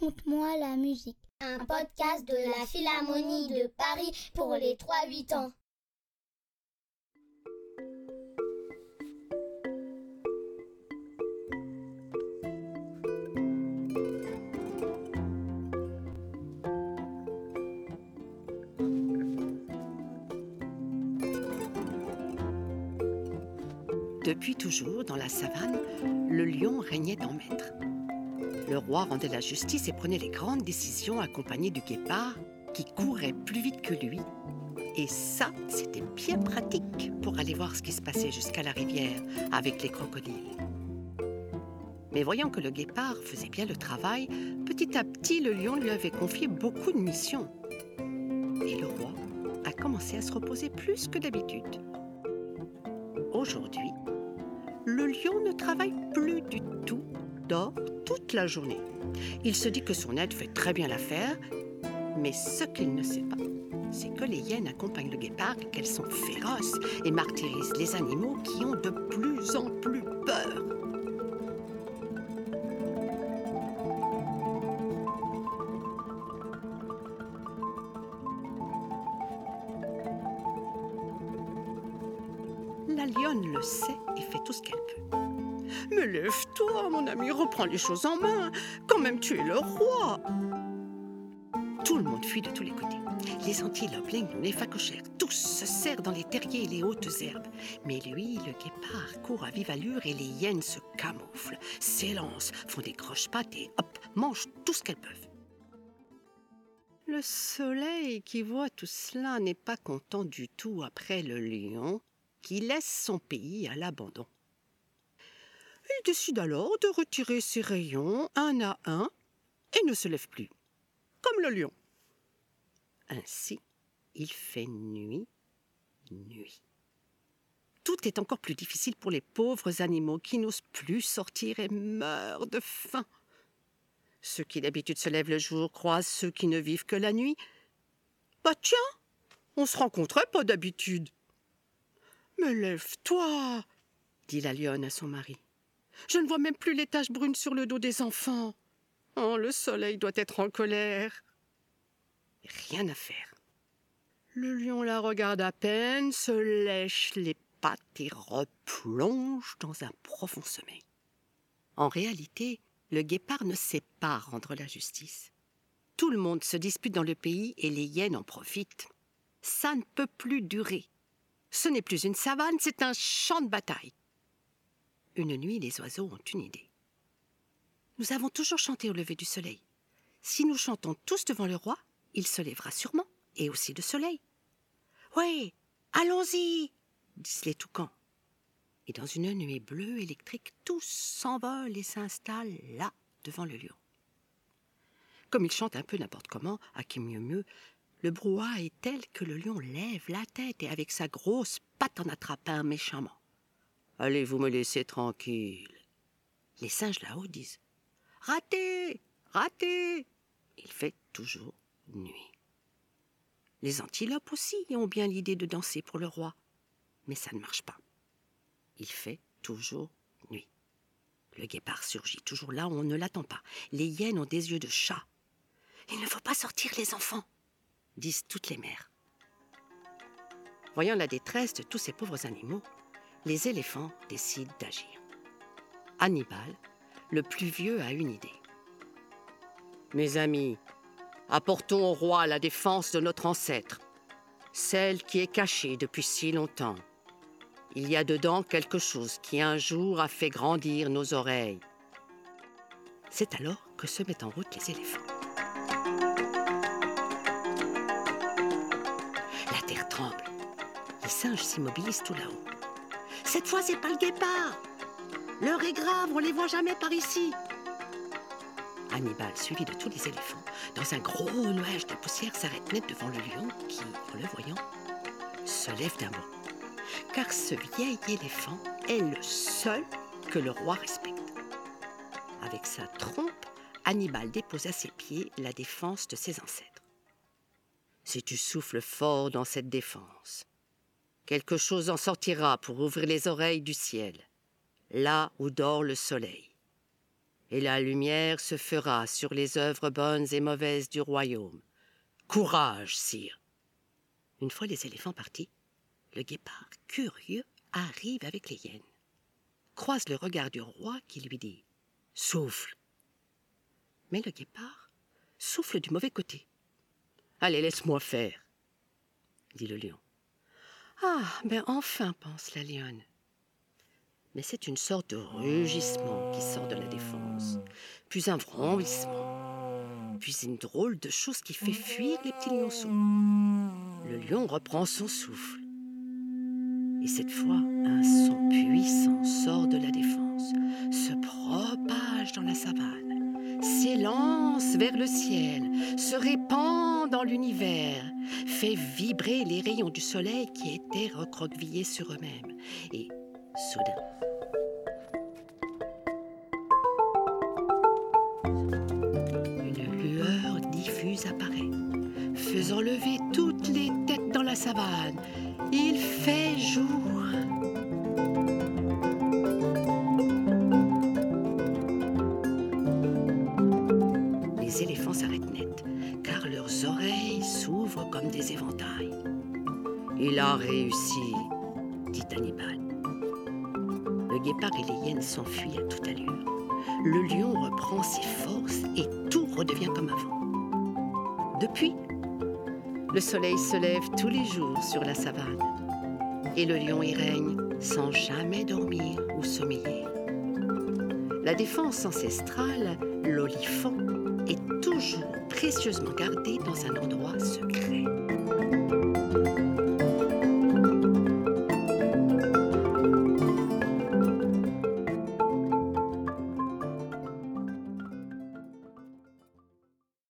Raconte-moi la musique. Un podcast de la Philharmonie de Paris pour les 3-8 ans. Depuis toujours, dans la savane, le lion régnait en maître. Le roi rendait la justice et prenait les grandes décisions accompagné du guépard qui courait plus vite que lui. Et ça, c'était bien pratique pour aller voir ce qui se passait jusqu'à la rivière avec les crocodiles. Mais voyant que le guépard faisait bien le travail, petit à petit, le lion lui avait confié beaucoup de missions. Et le roi a commencé à se reposer plus que d'habitude. Aujourd'hui, le lion ne travaille plus du tout, toute la journée. Il se dit que son aide fait très bien l'affaire, mais ce qu'il ne sait pas, c'est que les hyènes accompagnent le guépard qu'elles sont féroces et martyrisent les animaux qui ont de plus en plus peur. La lionne le sait et fait tout ce qu'elle. Lève-toi, mon ami, reprends les choses en main. Quand même, tu es le roi. Tout le monde fuit de tous les côtés. Les antilopes, les phacochères, tous se serrent dans les terriers et les hautes herbes. Mais lui, le guépard, court à vive allure et les hyènes se camouflent, s'élancent, font des croche-pattes et hop, mangent tout ce qu'elles peuvent. Le soleil qui voit tout cela n'est pas content du tout après le lion qui laisse son pays à l'abandon. Décide alors de retirer ses rayons un à un et ne se lève plus, comme le lion. Ainsi, il fait nuit, nuit. Tout est encore plus difficile pour les pauvres animaux qui n'osent plus sortir et meurent de faim. Ceux qui d'habitude se lèvent le jour croisent ceux qui ne vivent que la nuit. Bah tiens, on se rencontrait pas d'habitude. Mais lève-toi, dit la lionne à son mari. Je ne vois même plus les taches brunes sur le dos des enfants. Oh, le soleil doit être en colère. Rien à faire. Le lion la regarde à peine, se lèche les pattes et replonge dans un profond sommeil. En réalité, le guépard ne sait pas rendre la justice. Tout le monde se dispute dans le pays et les hyènes en profitent. Ça ne peut plus durer. Ce n'est plus une savane, c'est un champ de bataille. Une nuit, les oiseaux ont une idée. Nous avons toujours chanté au lever du soleil. Si nous chantons tous devant le roi, il se lèvera sûrement, et aussi le soleil. Oui, allons-y, disent les toucans. Et dans une nuée bleue électrique, tous s'envolent et s'installent là, devant le lion. Comme ils chantent un peu n'importe comment, à qui mieux mieux, le brouhaha est tel que le lion lève la tête et avec sa grosse patte en attrape un méchamment. Allez-vous me laisser tranquille? Les singes là-haut disent Raté Raté Il fait toujours nuit. Les antilopes aussi ont bien l'idée de danser pour le roi, mais ça ne marche pas. Il fait toujours nuit. Le guépard surgit toujours là où on ne l'attend pas. Les hyènes ont des yeux de chat. Il ne faut pas sortir les enfants, disent toutes les mères. Voyant la détresse de tous ces pauvres animaux, les éléphants décident d'agir. Hannibal, le plus vieux, a une idée. Mes amis, apportons au roi la défense de notre ancêtre, celle qui est cachée depuis si longtemps. Il y a dedans quelque chose qui un jour a fait grandir nos oreilles. C'est alors que se mettent en route les éléphants. La terre tremble. Les singes s'immobilisent tout là-haut. Cette fois, c'est pas le guépard. L'heure est grave, on les voit jamais par ici. Hannibal, suivi de tous les éléphants, dans un gros nuage de poussière, s'arrête net devant le lion qui, en le voyant, se lève d'un bond. Car ce vieil éléphant est le seul que le roi respecte. Avec sa trompe, Hannibal dépose à ses pieds la défense de ses ancêtres. Si tu souffles fort dans cette défense, quelque chose en sortira pour ouvrir les oreilles du ciel, là où dort le soleil. et la lumière se fera sur les œuvres bonnes et mauvaises du royaume. Courage, sire. Une fois les éléphants partis, le guépard, curieux, arrive avec les hyènes, croise le regard du roi qui lui dit Souffle. Mais le guépard souffle du mauvais côté. Allez, laisse-moi faire, dit le lion. Ah, ben enfin, pense la lionne. Mais c'est une sorte de rugissement qui sort de la défense, puis un vrombissement, puis une drôle de chose qui fait fuir les petits lionceaux. Le lion reprend son souffle. Et cette fois, un son puissant sort de la défense, se propage dans la savane, s'élance vers le ciel, se répand dans l'univers, fait vibrer les rayons du soleil qui étaient recroquevillés sur eux-mêmes. Et soudain, une lueur diffuse apparaît, faisant lever toutes les têtes dans la savane. Il fait jour. Il a réussi, dit Hannibal. Le guépard et les hyènes s'enfuient à toute allure. Le lion reprend ses forces et tout redevient comme avant. Depuis, le soleil se lève tous les jours sur la savane et le lion y règne sans jamais dormir ou sommeiller. La défense ancestrale, l'olifant, est toujours précieusement gardée dans un endroit secret.